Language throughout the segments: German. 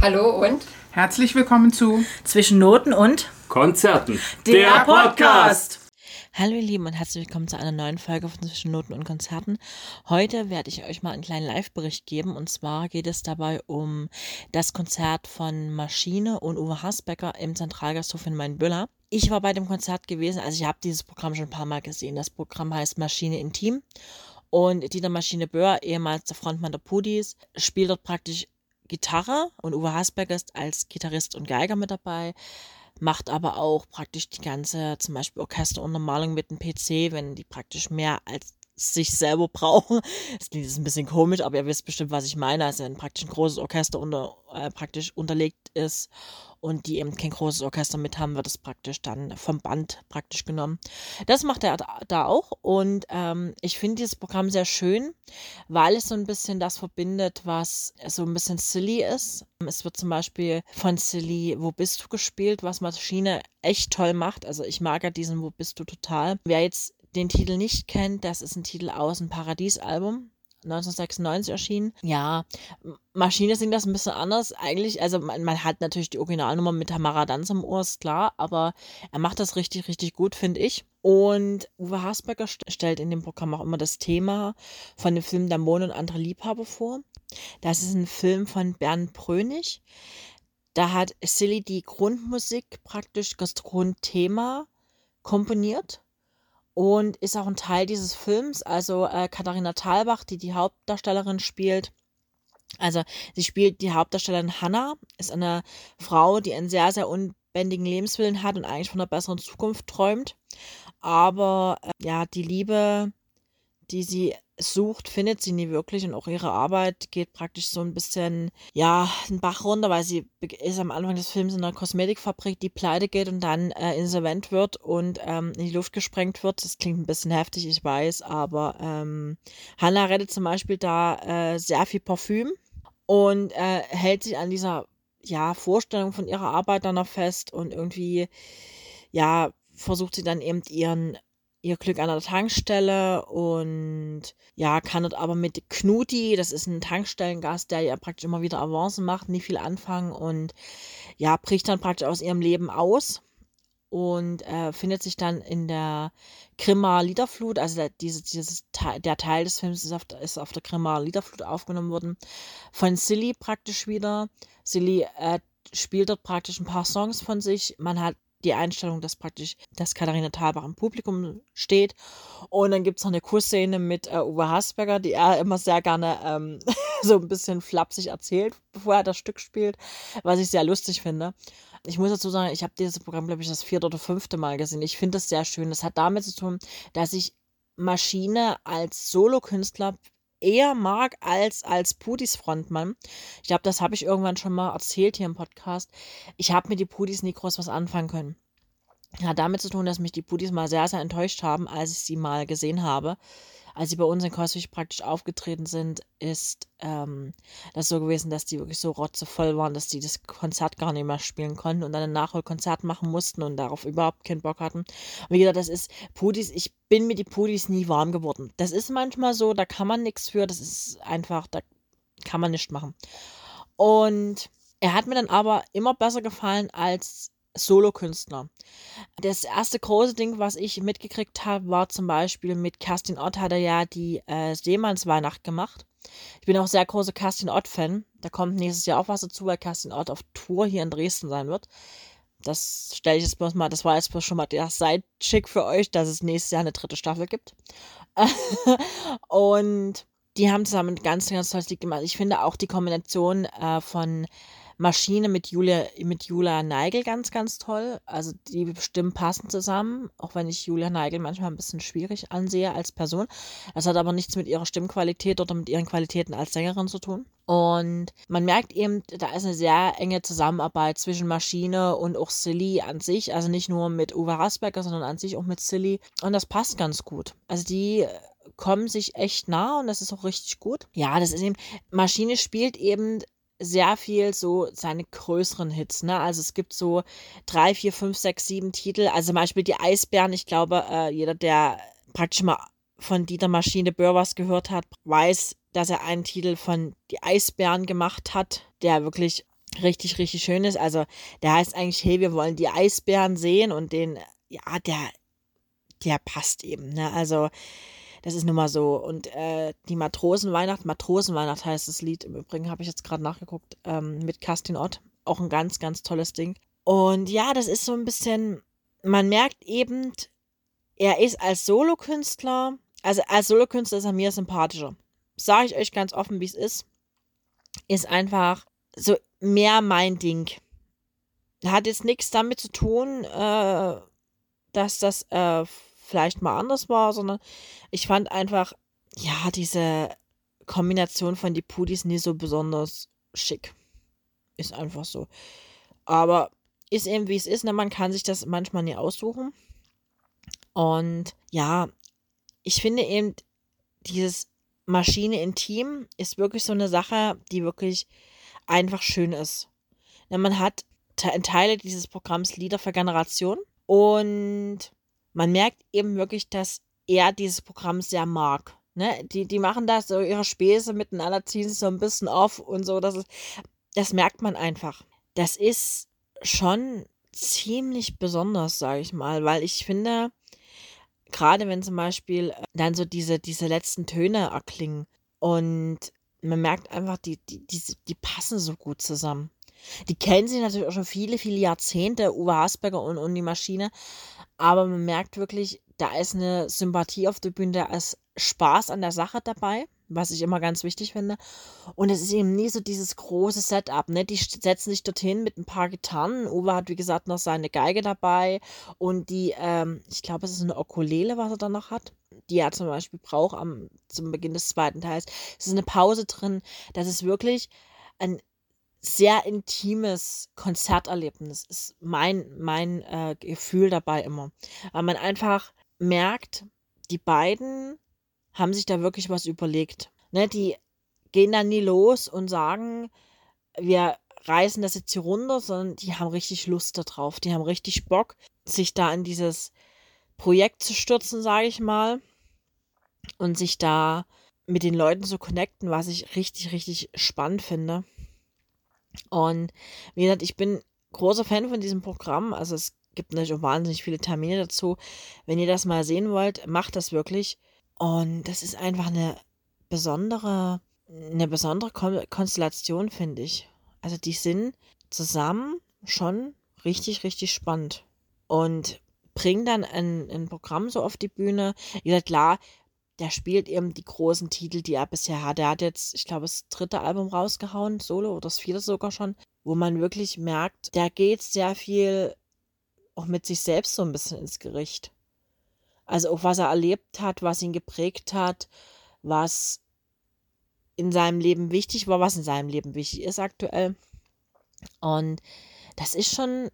Hallo und Herzlich willkommen zu Zwischen Noten und Konzerten. der Podcast. Hallo ihr Lieben und herzlich willkommen zu einer neuen Folge von Zwischen Noten und Konzerten. Heute werde ich euch mal einen kleinen Live-Bericht geben und zwar geht es dabei um das Konzert von Maschine und Uwe Hasbecker im Zentralgasthof in Mainbüller. Ich war bei dem Konzert gewesen, also ich habe dieses Programm schon ein paar Mal gesehen. Das Programm heißt Maschine Intim und Dieter Maschine Böhr, ehemals der Frontmann der Pudis, spielt dort praktisch Gitarre und Uwe Hasbecker ist als Gitarrist und Geiger mit dabei macht aber auch praktisch die ganze, zum Beispiel Orchesteruntermalung mit dem PC, wenn die praktisch mehr als sich selber brauchen. Das klingt jetzt ein bisschen komisch, aber ihr wisst bestimmt, was ich meine. Also wenn praktisch ein großes Orchester unter, äh, praktisch unterlegt ist und die eben kein großes Orchester mit haben, wird es praktisch dann vom Band praktisch genommen. Das macht er da, auch und ähm, ich finde dieses Programm sehr schön, weil es so ein bisschen das verbindet, was so ein bisschen silly ist. Es wird zum Beispiel von Silly Wo bist du gespielt, was Maschine echt toll macht. Also ich mag ja diesen Wo bist du total. Wer jetzt den Titel nicht kennt, das ist ein Titel aus dem Paradies-Album. 1996 erschienen. Ja, Maschine singt das ein bisschen anders. Eigentlich, also man, man hat natürlich die Originalnummer mit Tamara Danz im Ohr, ist klar, aber er macht das richtig, richtig gut, finde ich. Und Uwe Hasbecker st stellt in dem Programm auch immer das Thema von dem Film Der Mond und andere Liebhaber vor. Das ist ein Film von Bernd Brönig. Da hat Silly die Grundmusik praktisch, das Grundthema komponiert und ist auch ein Teil dieses Films. Also äh, Katharina Thalbach, die die Hauptdarstellerin spielt. Also sie spielt die Hauptdarstellerin Hannah, ist eine Frau, die einen sehr, sehr unbändigen Lebenswillen hat und eigentlich von einer besseren Zukunft träumt. Aber äh, ja, die Liebe, die sie sucht, findet sie nie wirklich und auch ihre Arbeit geht praktisch so ein bisschen, ja, einen Bach runter, weil sie ist am Anfang des Films in einer Kosmetikfabrik, die pleite geht und dann äh, insolvent wird und ähm, in die Luft gesprengt wird. Das klingt ein bisschen heftig, ich weiß, aber ähm, Hannah rettet zum Beispiel da äh, sehr viel Parfüm und äh, hält sich an dieser, ja, Vorstellung von ihrer Arbeit dann noch fest und irgendwie, ja, versucht sie dann eben ihren ihr Glück an der Tankstelle und ja, kann dort aber mit Knuti, das ist ein Tankstellengast, der ja praktisch immer wieder Avancen macht, nie viel anfangen und ja, bricht dann praktisch aus ihrem Leben aus und äh, findet sich dann in der Grimma Liederflut, also der, diese, dieses, der Teil des Films ist auf, ist auf der Grimma Liederflut aufgenommen worden, von Silly praktisch wieder. Silly äh, spielt dort praktisch ein paar Songs von sich. Man hat die Einstellung, dass praktisch, dass Katharina Thalbach im Publikum steht. Und dann gibt es noch eine Kussszene mit äh, Uwe Hasberger, die er immer sehr gerne ähm, so ein bisschen flapsig erzählt, bevor er das Stück spielt, was ich sehr lustig finde. Ich muss dazu sagen, ich habe dieses Programm, glaube ich, das vierte oder fünfte Mal gesehen. Ich finde das sehr schön. Das hat damit zu tun, dass ich Maschine als Solokünstler eher mag als als Pudis Frontmann. Ich glaube, das habe ich irgendwann schon mal erzählt hier im Podcast. Ich habe mit die Pudis nie groß was anfangen können. Hat damit zu tun, dass mich die Pudis mal sehr, sehr enttäuscht haben, als ich sie mal gesehen habe als sie bei uns in Koswig praktisch aufgetreten sind, ist ähm, das so gewesen, dass die wirklich so rotzevoll waren, dass die das Konzert gar nicht mehr spielen konnten und dann ein Nachholkonzert machen mussten und darauf überhaupt keinen Bock hatten. Und wie gesagt, das ist Pudis, ich bin mit die Pudis nie warm geworden. Das ist manchmal so, da kann man nichts für, das ist einfach, da kann man nichts machen. Und er hat mir dann aber immer besser gefallen als Solokünstler. Das erste große Ding, was ich mitgekriegt habe, war zum Beispiel mit Kerstin Ott hat er ja die äh, Seemannsweihnacht gemacht. Ich bin auch sehr großer Kerstin Ott-Fan. Da kommt nächstes Jahr auch was dazu, weil Kerstin Ott auf Tour hier in Dresden sein wird. Das stelle ich jetzt bloß mal, das war jetzt bloß schon mal der Sidechick für euch, dass es nächstes Jahr eine dritte Staffel gibt. und die haben zusammen ein ganz, ganz tolles Lied gemacht. Ich finde auch die Kombination äh, von Maschine mit Julia, mit Julia Neigel ganz, ganz toll. Also die Stimmen passen zusammen, auch wenn ich Julia Neigel manchmal ein bisschen schwierig ansehe als Person. Das hat aber nichts mit ihrer Stimmqualität oder mit ihren Qualitäten als Sängerin zu tun. Und man merkt eben, da ist eine sehr enge Zusammenarbeit zwischen Maschine und auch Silly an sich. Also nicht nur mit Uwe Rasberger, sondern an sich auch mit Silly. Und das passt ganz gut. Also die kommen sich echt nah und das ist auch richtig gut. Ja, das ist eben, Maschine spielt eben sehr viel so seine größeren Hits. Ne? Also es gibt so drei, vier, fünf, sechs, sieben Titel. Also zum Beispiel die Eisbären. Ich glaube, äh, jeder, der praktisch mal von Dieter Maschine Böhr was gehört hat, weiß, dass er einen Titel von Die Eisbären gemacht hat, der wirklich richtig, richtig schön ist. Also der heißt eigentlich, hey, wir wollen die Eisbären sehen und den, ja, der, der passt eben. Ne? Also das ist nun mal so. Und äh, die Matrosenweihnacht, Matrosenweihnacht heißt das Lied. Im Übrigen habe ich jetzt gerade nachgeguckt ähm, mit Kerstin Ott. Auch ein ganz, ganz tolles Ding. Und ja, das ist so ein bisschen, man merkt eben, er ist als Solokünstler, also als Solokünstler ist er mir sympathischer. Sage ich euch ganz offen, wie es ist. Ist einfach so mehr mein Ding. Hat jetzt nichts damit zu tun, äh, dass das äh, vielleicht mal anders war, sondern ich fand einfach, ja, diese Kombination von die Pudis nie so besonders schick. Ist einfach so. Aber ist eben wie es ist, ne? man kann sich das manchmal nie aussuchen. Und ja, ich finde eben, dieses Maschine Intim ist wirklich so eine Sache, die wirklich einfach schön ist. Ne, man hat Teile dieses Programms Lieder für Generationen und man merkt eben wirklich, dass er dieses Programm sehr mag. Ne? Die, die machen da so ihre Späße miteinander, ziehen sich so ein bisschen auf und so. Das, ist, das merkt man einfach. Das ist schon ziemlich besonders, sage ich mal, weil ich finde, gerade wenn zum Beispiel dann so diese, diese letzten Töne erklingen und man merkt einfach, die, die, die, die passen so gut zusammen. Die kennen sich natürlich auch schon viele, viele Jahrzehnte, Uwe Hasberger und, und die Maschine. Aber man merkt wirklich, da ist eine Sympathie auf der Bühne, da ist Spaß an der Sache dabei, was ich immer ganz wichtig finde. Und es ist eben nie so dieses große Setup, ne? Die setzen sich dorthin mit ein paar Gitarren. Uwe hat, wie gesagt, noch seine Geige dabei und die, ähm, ich glaube, es ist eine Okulele, was er dann noch hat die er zum Beispiel braucht am, zum Beginn des zweiten Teils. Es ist eine Pause drin. Das ist wirklich ein sehr intimes Konzerterlebnis ist mein, mein äh, Gefühl dabei immer. Weil man einfach merkt, die beiden haben sich da wirklich was überlegt. Ne, die gehen dann nie los und sagen, wir reißen das jetzt hier runter, sondern die haben richtig Lust darauf. Die haben richtig Bock, sich da in dieses Projekt zu stürzen, sage ich mal. Und sich da mit den Leuten zu connecten, was ich richtig, richtig spannend finde. Und wie gesagt, ich bin großer Fan von diesem Programm. Also es gibt natürlich auch wahnsinnig viele Termine dazu. Wenn ihr das mal sehen wollt, macht das wirklich. Und das ist einfach eine besondere, eine besondere Konstellation, finde ich. Also die sind zusammen schon richtig, richtig spannend. Und bringen dann ein, ein Programm so auf die Bühne. Wie gesagt, klar, der spielt eben die großen Titel, die er bisher hat. Er hat jetzt, ich glaube, das dritte Album rausgehauen, Solo oder das vierte sogar schon, wo man wirklich merkt, der geht sehr viel auch mit sich selbst so ein bisschen ins Gericht. Also auch was er erlebt hat, was ihn geprägt hat, was in seinem Leben wichtig war, was in seinem Leben wichtig ist aktuell. Und das ist schon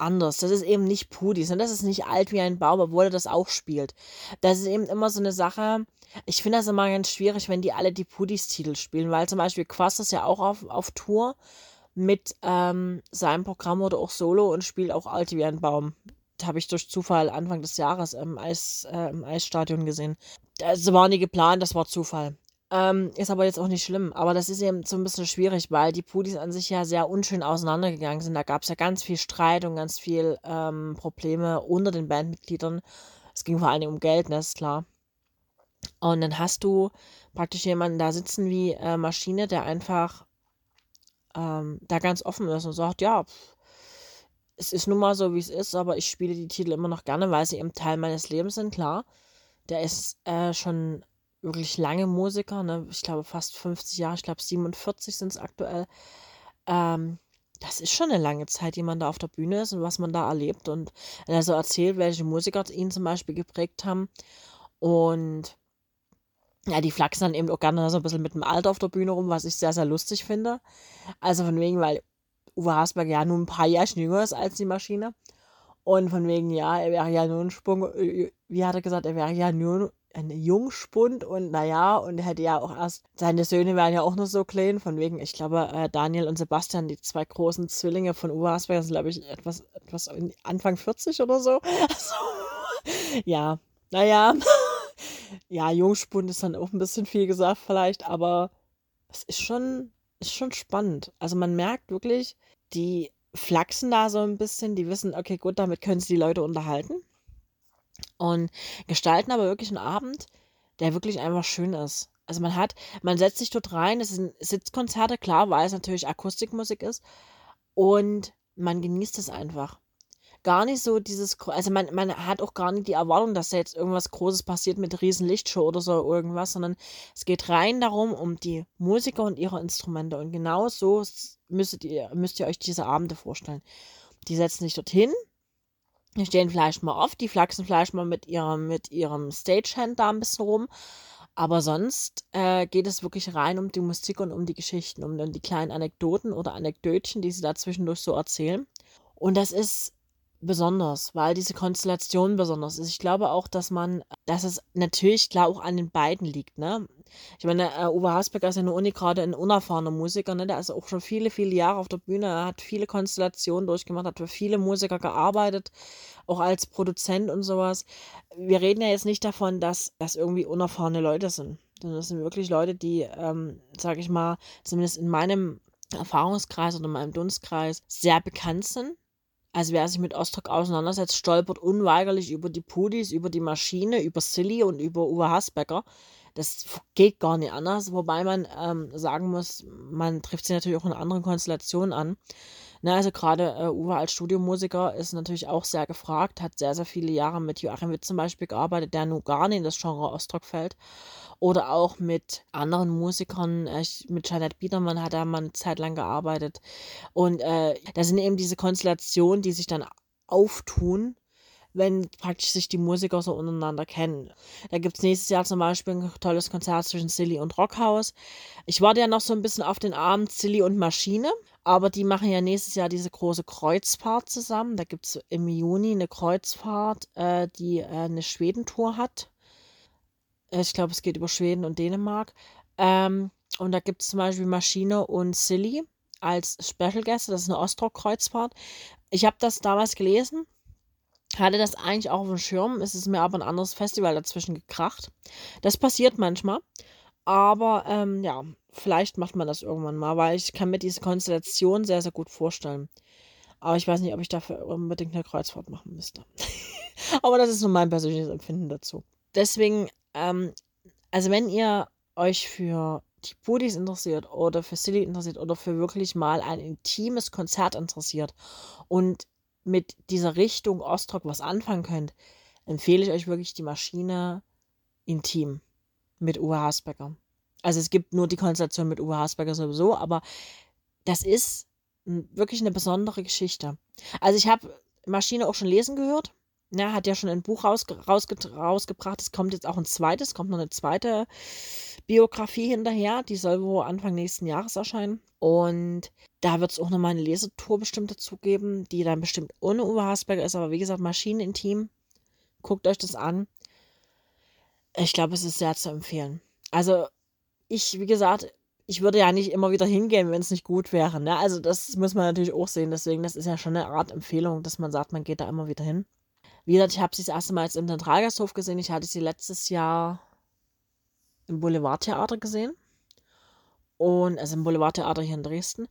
anders. Das ist eben nicht Pudis. Und das ist nicht alt wie ein Baum, obwohl er das auch spielt. Das ist eben immer so eine Sache. Ich finde das immer ganz schwierig, wenn die alle die Pudis-Titel spielen, weil zum Beispiel Quast ist ja auch auf, auf Tour mit ähm, seinem Programm oder auch Solo und spielt auch alt wie ein Baum. Habe ich durch Zufall Anfang des Jahres im, Eis, äh, im Eisstadion gesehen. Das war nie geplant, das war Zufall. Ähm, ist aber jetzt auch nicht schlimm. Aber das ist eben so ein bisschen schwierig, weil die Pudis an sich ja sehr unschön auseinandergegangen sind. Da gab es ja ganz viel Streit und ganz viel ähm, Probleme unter den Bandmitgliedern. Es ging vor allem um Geld, ne, ist klar. Und dann hast du praktisch jemanden da sitzen wie äh, Maschine, der einfach ähm, da ganz offen ist und sagt, ja, es ist nun mal so, wie es ist, aber ich spiele die Titel immer noch gerne, weil sie eben Teil meines Lebens sind, klar. Der ist äh, schon wirklich lange Musiker, ne? ich glaube fast 50 Jahre, ich glaube 47 sind es aktuell. Ähm, das ist schon eine lange Zeit, die man da auf der Bühne ist und was man da erlebt. Und er so erzählt, welche Musiker ihn zum Beispiel geprägt haben. Und ja, die flachsen dann eben auch gerne so ein bisschen mit dem Alter auf der Bühne rum, was ich sehr, sehr lustig finde. Also von wegen, weil Uwe Hasberg ja nur ein paar Jahre jünger ist als die Maschine. Und von wegen, ja, er wäre ja nur ein Sprung, äh, wie hat er gesagt, er wäre ja nur ein Jungspund und naja, und er hätte ja auch erst, seine Söhne wären ja auch nur so klein, von wegen, ich glaube, äh, Daniel und Sebastian, die zwei großen Zwillinge von Uwe Hasberger, sind, glaube ich, etwas, etwas Anfang 40 oder so. Also, ja, naja, ja, Jungspund ist dann auch ein bisschen viel gesagt vielleicht, aber es ist schon ist schon spannend. Also man merkt wirklich, die flachsen da so ein bisschen, die wissen, okay, gut, damit können sie die Leute unterhalten. Und gestalten aber wirklich einen Abend, der wirklich einfach schön ist. Also man hat, man setzt sich dort rein, es sind Sitzkonzerte, klar, weil es natürlich Akustikmusik ist. Und man genießt es einfach. Gar nicht so dieses, also man, man hat auch gar nicht die Erwartung, dass da jetzt irgendwas Großes passiert mit riesen Lichtshow oder so irgendwas, sondern es geht rein darum, um die Musiker und ihre Instrumente. Und genau so müsstet ihr, müsst ihr euch diese Abende vorstellen. Die setzen sich dorthin, stehen vielleicht mal oft, die flachsen vielleicht mal mit ihrem, mit ihrem Stagehand da ein bisschen rum aber sonst äh, geht es wirklich rein um die Musik und um die Geschichten, um dann die kleinen Anekdoten oder Anekdötchen, die sie da zwischendurch so erzählen. Und das ist besonders, weil diese Konstellation besonders ist. Ich glaube auch, dass man, dass es natürlich klar auch an den beiden liegt, ne? Ich meine, äh, Uwe Hasbecker ist ja nur Uni gerade ein unerfahrener Musiker, ne? Der ist auch schon viele, viele Jahre auf der Bühne, er hat viele Konstellationen durchgemacht, hat für viele Musiker gearbeitet, auch als Produzent und sowas. Wir reden ja jetzt nicht davon, dass das irgendwie unerfahrene Leute sind, das sind wirklich Leute, die, ähm, sag ich mal, zumindest in meinem Erfahrungskreis oder in meinem Dunstkreis sehr bekannt sind also wer sich mit Ostrock auseinandersetzt, stolpert unweigerlich über die Pudis, über die Maschine, über Silly und über Uwe Hasbecker. Das geht gar nicht anders, wobei man ähm, sagen muss, man trifft sie natürlich auch in anderen Konstellationen an. Na, also gerade äh, Uwe als Studiomusiker ist natürlich auch sehr gefragt, hat sehr, sehr viele Jahre mit Joachim Witt zum Beispiel gearbeitet, der nun gar nicht in das Genre Ostrock fällt. Oder auch mit anderen Musikern, äh, mit Jeanette Biedermann hat er mal eine Zeit lang gearbeitet. Und äh, da sind eben diese Konstellationen, die sich dann auftun, wenn praktisch sich die Musiker so untereinander kennen. Da gibt es nächstes Jahr zum Beispiel ein tolles Konzert zwischen Silly und Rockhaus. Ich warte ja noch so ein bisschen auf den Abend Silly und Maschine, aber die machen ja nächstes Jahr diese große Kreuzfahrt zusammen. Da gibt es im Juni eine Kreuzfahrt, äh, die äh, eine Schwedentour hat. Ich glaube, es geht über Schweden und Dänemark. Ähm, und da gibt es zum Beispiel Maschine und Silly als Special Guest. Das ist eine Ostrock-Kreuzfahrt. Ich habe das damals gelesen hatte das eigentlich auch auf dem Schirm, es ist mir aber ein anderes Festival dazwischen gekracht. Das passiert manchmal, aber ähm, ja, vielleicht macht man das irgendwann mal, weil ich kann mir diese Konstellation sehr, sehr gut vorstellen. Aber ich weiß nicht, ob ich dafür unbedingt eine Kreuzfahrt machen müsste. aber das ist nur mein persönliches Empfinden dazu. Deswegen, ähm, also wenn ihr euch für die Buddies interessiert oder für Silly interessiert oder für wirklich mal ein intimes Konzert interessiert und mit dieser Richtung Ostrock was anfangen könnt, empfehle ich euch wirklich die Maschine intim mit Uwe Hasbecker. Also es gibt nur die Konstellation mit Uwe Hasbecker sowieso, aber das ist wirklich eine besondere Geschichte. Also ich habe Maschine auch schon lesen gehört. Ja, hat ja schon ein Buch rausge rausge rausgebracht. Es kommt jetzt auch ein zweites, kommt noch eine zweite Biografie hinterher. Die soll wohl Anfang nächsten Jahres erscheinen. Und da wird es auch nochmal eine Lesetour bestimmt dazu geben, die dann bestimmt ohne Uwe Hasberger ist. Aber wie gesagt, Maschinenintim. Guckt euch das an. Ich glaube, es ist sehr zu empfehlen. Also, ich, wie gesagt, ich würde ja nicht immer wieder hingehen, wenn es nicht gut wäre. Ne? Also, das muss man natürlich auch sehen. Deswegen, das ist ja schon eine Art Empfehlung, dass man sagt, man geht da immer wieder hin. Wie gesagt, ich habe sie das erste Mal jetzt im Zentralgasthof gesehen. Ich hatte sie letztes Jahr im Boulevardtheater gesehen. Und, also im Boulevardtheater hier in Dresden.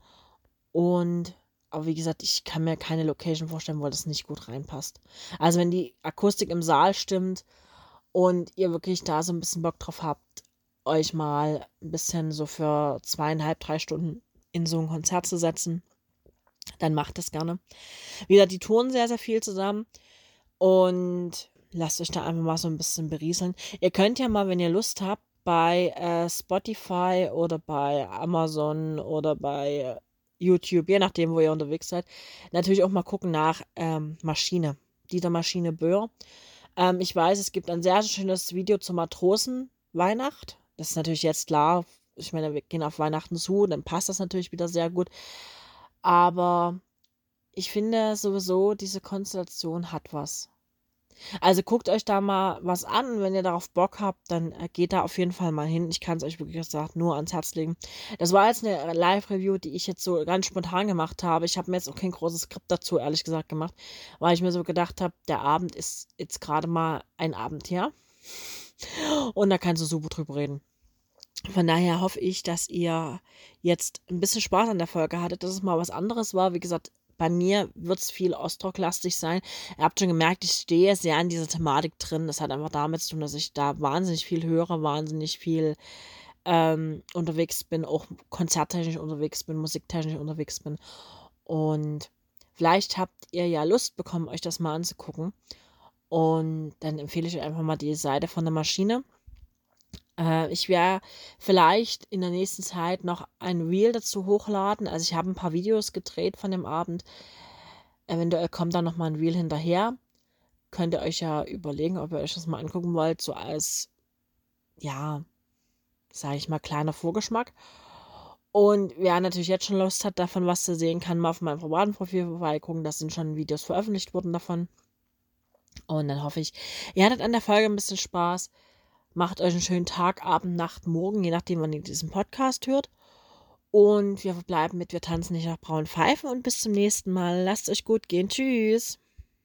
Und, aber wie gesagt, ich kann mir keine Location vorstellen, wo das nicht gut reinpasst. Also, wenn die Akustik im Saal stimmt und ihr wirklich da so ein bisschen Bock drauf habt, euch mal ein bisschen so für zweieinhalb, drei Stunden in so ein Konzert zu setzen, dann macht das gerne. Wieder die touren sehr, sehr viel zusammen und lasst euch da einfach mal so ein bisschen berieseln. Ihr könnt ja mal, wenn ihr Lust habt, bei äh, Spotify oder bei Amazon oder bei YouTube, je nachdem, wo ihr unterwegs seid, natürlich auch mal gucken nach ähm, Maschine, Dieter Maschine Böhr. Ähm, ich weiß, es gibt ein sehr schönes Video zur Matrosenweihnacht. Das ist natürlich jetzt klar. Ich meine, wir gehen auf Weihnachten zu, dann passt das natürlich wieder sehr gut. Aber ich finde sowieso, diese Konstellation hat was. Also guckt euch da mal was an. Wenn ihr darauf Bock habt, dann äh, geht da auf jeden Fall mal hin. Ich kann es euch wirklich gesagt nur ans Herz legen. Das war jetzt eine Live-Review, die ich jetzt so ganz spontan gemacht habe. Ich habe mir jetzt auch kein großes Skript dazu, ehrlich gesagt, gemacht, weil ich mir so gedacht habe, der Abend ist jetzt gerade mal ein Abend her. Und da kannst du super drüber reden. Von daher hoffe ich, dass ihr jetzt ein bisschen Spaß an der Folge hattet, dass es mal was anderes war. Wie gesagt, bei mir wird es viel Ostrock-lastig sein. Ihr habt schon gemerkt, ich stehe sehr in dieser Thematik drin. Das hat einfach damit zu tun, dass ich da wahnsinnig viel höre, wahnsinnig viel ähm, unterwegs bin, auch konzerttechnisch unterwegs bin, musiktechnisch unterwegs bin. Und vielleicht habt ihr ja Lust bekommen, euch das mal anzugucken. Und dann empfehle ich euch einfach mal die Seite von der Maschine. Äh, ich werde vielleicht in der nächsten Zeit noch ein Reel dazu hochladen. Also ich habe ein paar Videos gedreht von dem Abend. Eventuell kommt da noch mal ein Reel hinterher. Könnt ihr euch ja überlegen, ob ihr euch das mal angucken wollt, so als, ja, sage ich mal, kleiner Vorgeschmack. Und wer natürlich jetzt schon Lust hat, davon was zu sehen, kann mal auf meinem privaten Profil vorbeigucken. Da sind schon Videos veröffentlicht worden davon. Und dann hoffe ich, ihr hattet an der Folge ein bisschen Spaß. Macht euch einen schönen Tag, Abend, Nacht, Morgen, je nachdem, wann ihr diesen Podcast hört. Und wir bleiben mit Wir tanzen nicht nach braunen Pfeifen und bis zum nächsten Mal. Lasst euch gut gehen. Tschüss.